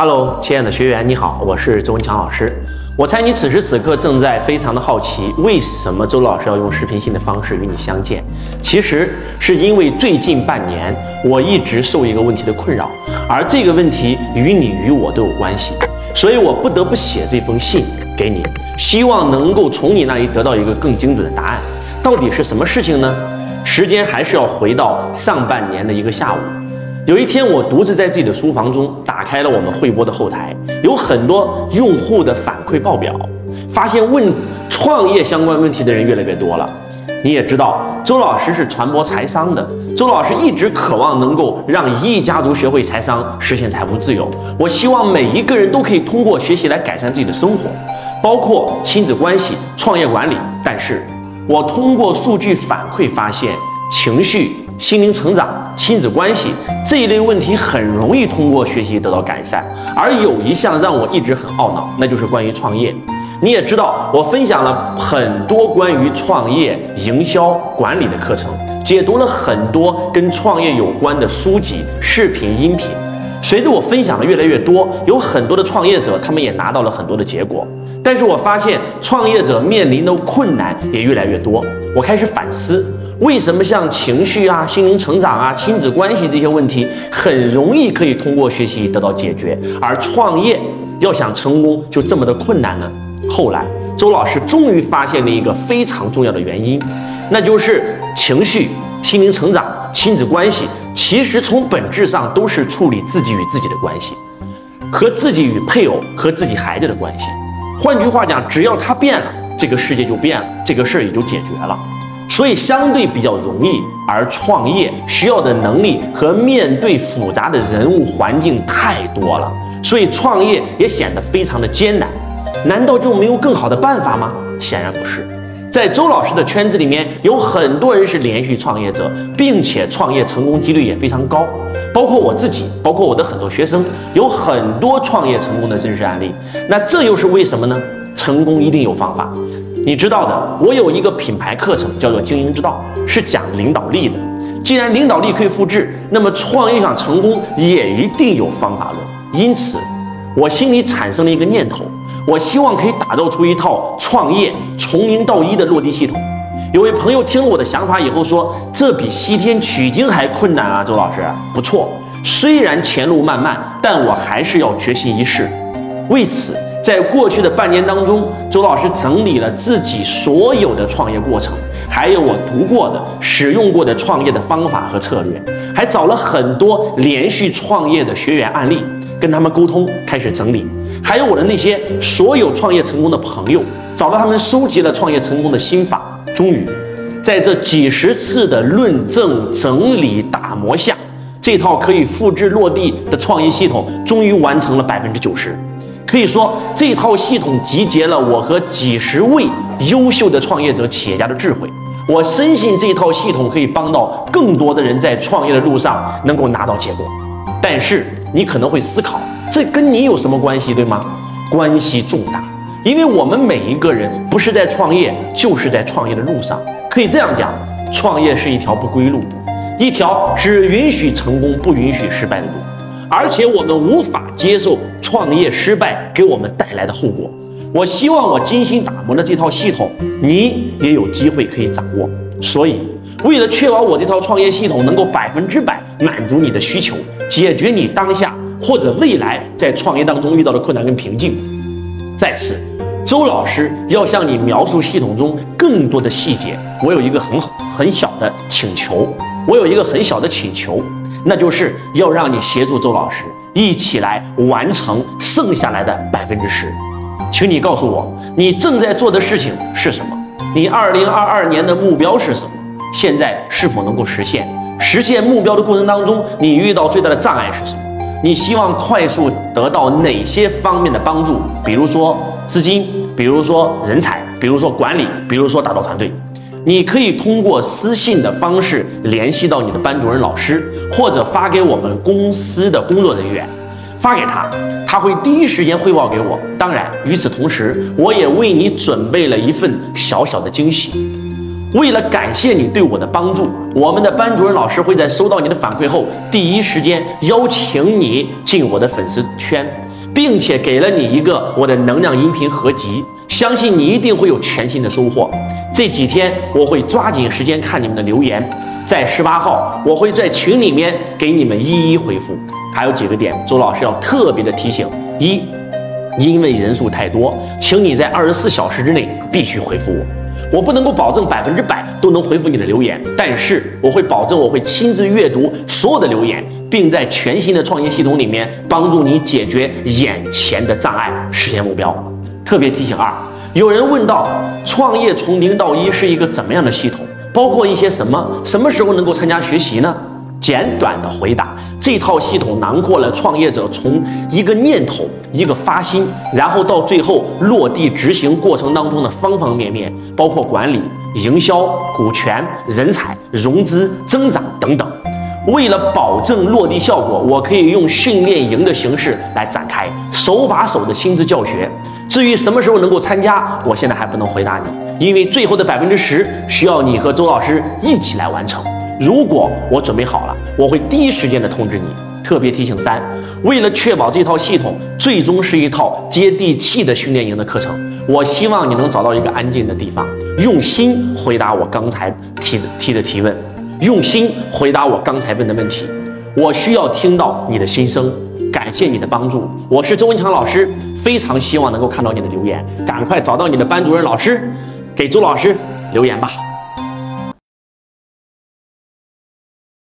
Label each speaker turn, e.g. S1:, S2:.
S1: Hello，亲爱的学员，你好，我是周文强老师。我猜你此时此刻正在非常的好奇，为什么周老师要用视频性的方式与你相见？其实是因为最近半年我一直受一个问题的困扰，而这个问题与你与我都有关系，所以我不得不写这封信给你，希望能够从你那里得到一个更精准的答案。到底是什么事情呢？时间还是要回到上半年的一个下午。有一天，我独自在自己的书房中打开了我们汇播的后台，有很多用户的反馈报表，发现问创业相关问题的人越来越多了。你也知道，周老师是传播财商的，周老师一直渴望能够让一亿家族学会财商，实现财富自由。我希望每一个人都可以通过学习来改善自己的生活，包括亲子关系、创业管理。但是，我通过数据反馈发现，情绪。心灵成长、亲子关系这一类问题很容易通过学习得到改善，而有一项让我一直很懊恼，那就是关于创业。你也知道，我分享了很多关于创业、营销、管理的课程，解读了很多跟创业有关的书籍、视频、音频。随着我分享的越来越多，有很多的创业者，他们也拿到了很多的结果。但是我发现，创业者面临的困难也越来越多。我开始反思。为什么像情绪啊、心灵成长啊、亲子关系这些问题，很容易可以通过学习得到解决，而创业要想成功就这么的困难呢？后来，周老师终于发现了一个非常重要的原因，那就是情绪、心灵成长、亲子关系，其实从本质上都是处理自己与自己的关系，和自己与配偶、和自己孩子的关系。换句话讲，只要他变了，这个世界就变了，这个事儿也就解决了。所以相对比较容易，而创业需要的能力和面对复杂的人物环境太多了，所以创业也显得非常的艰难。难道就没有更好的办法吗？显然不是。在周老师的圈子里面，有很多人是连续创业者，并且创业成功几率也非常高，包括我自己，包括我的很多学生，有很多创业成功的真实案例。那这又是为什么呢？成功一定有方法。你知道的，我有一个品牌课程，叫做《经营之道》，是讲领导力的。既然领导力可以复制，那么创业想成功也一定有方法论。因此，我心里产生了一个念头，我希望可以打造出一套创业从零到一的落地系统。有位朋友听了我的想法以后说：“这比西天取经还困难啊，周老师，不错。虽然前路漫漫，但我还是要决心一试。”为此。在过去的半年当中，周老师整理了自己所有的创业过程，还有我读过的、使用过的创业的方法和策略，还找了很多连续创业的学员案例，跟他们沟通，开始整理。还有我的那些所有创业成功的朋友，找到他们收集了创业成功的心法。终于，在这几十次的论证、整理、打磨下，这套可以复制落地的创业系统，终于完成了百分之九十。可以说，这套系统集结了我和几十位优秀的创业者、企业家的智慧。我深信这套系统可以帮到更多的人在创业的路上能够拿到结果。但是你可能会思考，这跟你有什么关系，对吗？关系重大，因为我们每一个人不是在创业，就是在创业的路上。可以这样讲，创业是一条不归路，一条只允许成功不允许失败的路。而且我们无法接受创业失败给我们带来的后果。我希望我精心打磨的这套系统，你也有机会可以掌握。所以，为了确保我这套创业系统能够百分之百满足你的需求，解决你当下或者未来在创业当中遇到的困难跟瓶颈，在此，周老师要向你描述系统中更多的细节。我有一个很好很小的请求，我有一个很小的请求。那就是要让你协助周老师一起来完成剩下来的百分之十，请你告诉我你正在做的事情是什么？你二零二二年的目标是什么？现在是否能够实现？实现目标的过程当中，你遇到最大的障碍是什么？你希望快速得到哪些方面的帮助？比如说资金，比如说人才，比如说管理，比如说打造团队。你可以通过私信的方式联系到你的班主任老师，或者发给我们公司的工作人员，发给他，他会第一时间汇报给我。当然，与此同时，我也为你准备了一份小小的惊喜。为了感谢你对我的帮助，我们的班主任老师会在收到你的反馈后，第一时间邀请你进我的粉丝圈，并且给了你一个我的能量音频合集，相信你一定会有全新的收获。这几天我会抓紧时间看你们的留言，在十八号我会在群里面给你们一一回复。还有几个点，周老师要特别的提醒：一，因为人数太多，请你在二十四小时之内必须回复我。我不能够保证百分之百都能回复你的留言，但是我会保证我会亲自阅读所有的留言，并在全新的创业系统里面帮助你解决眼前的障碍，实现目标。特别提醒二，有人问到创业从零到一是一个怎么样的系统，包括一些什么，什么时候能够参加学习呢？简短的回答，这套系统囊括了创业者从一个念头、一个发心，然后到最后落地执行过程当中的方方面面，包括管理、营销、股权、人才、融资、增长等等。为了保证落地效果，我可以用训练营的形式来展开，手把手的亲自教学。至于什么时候能够参加，我现在还不能回答你，因为最后的百分之十需要你和周老师一起来完成。如果我准备好了，我会第一时间的通知你。特别提醒三，为了确保这套系统最终是一套接地气的训练营的课程，我希望你能找到一个安静的地方，用心回答我刚才提的提的提问，用心回答我刚才问的问题。我需要听到你的心声，感谢你的帮助。我是周文强老师，非常希望能够看到你的留言，赶快找到你的班主任老师，给周老师留言吧。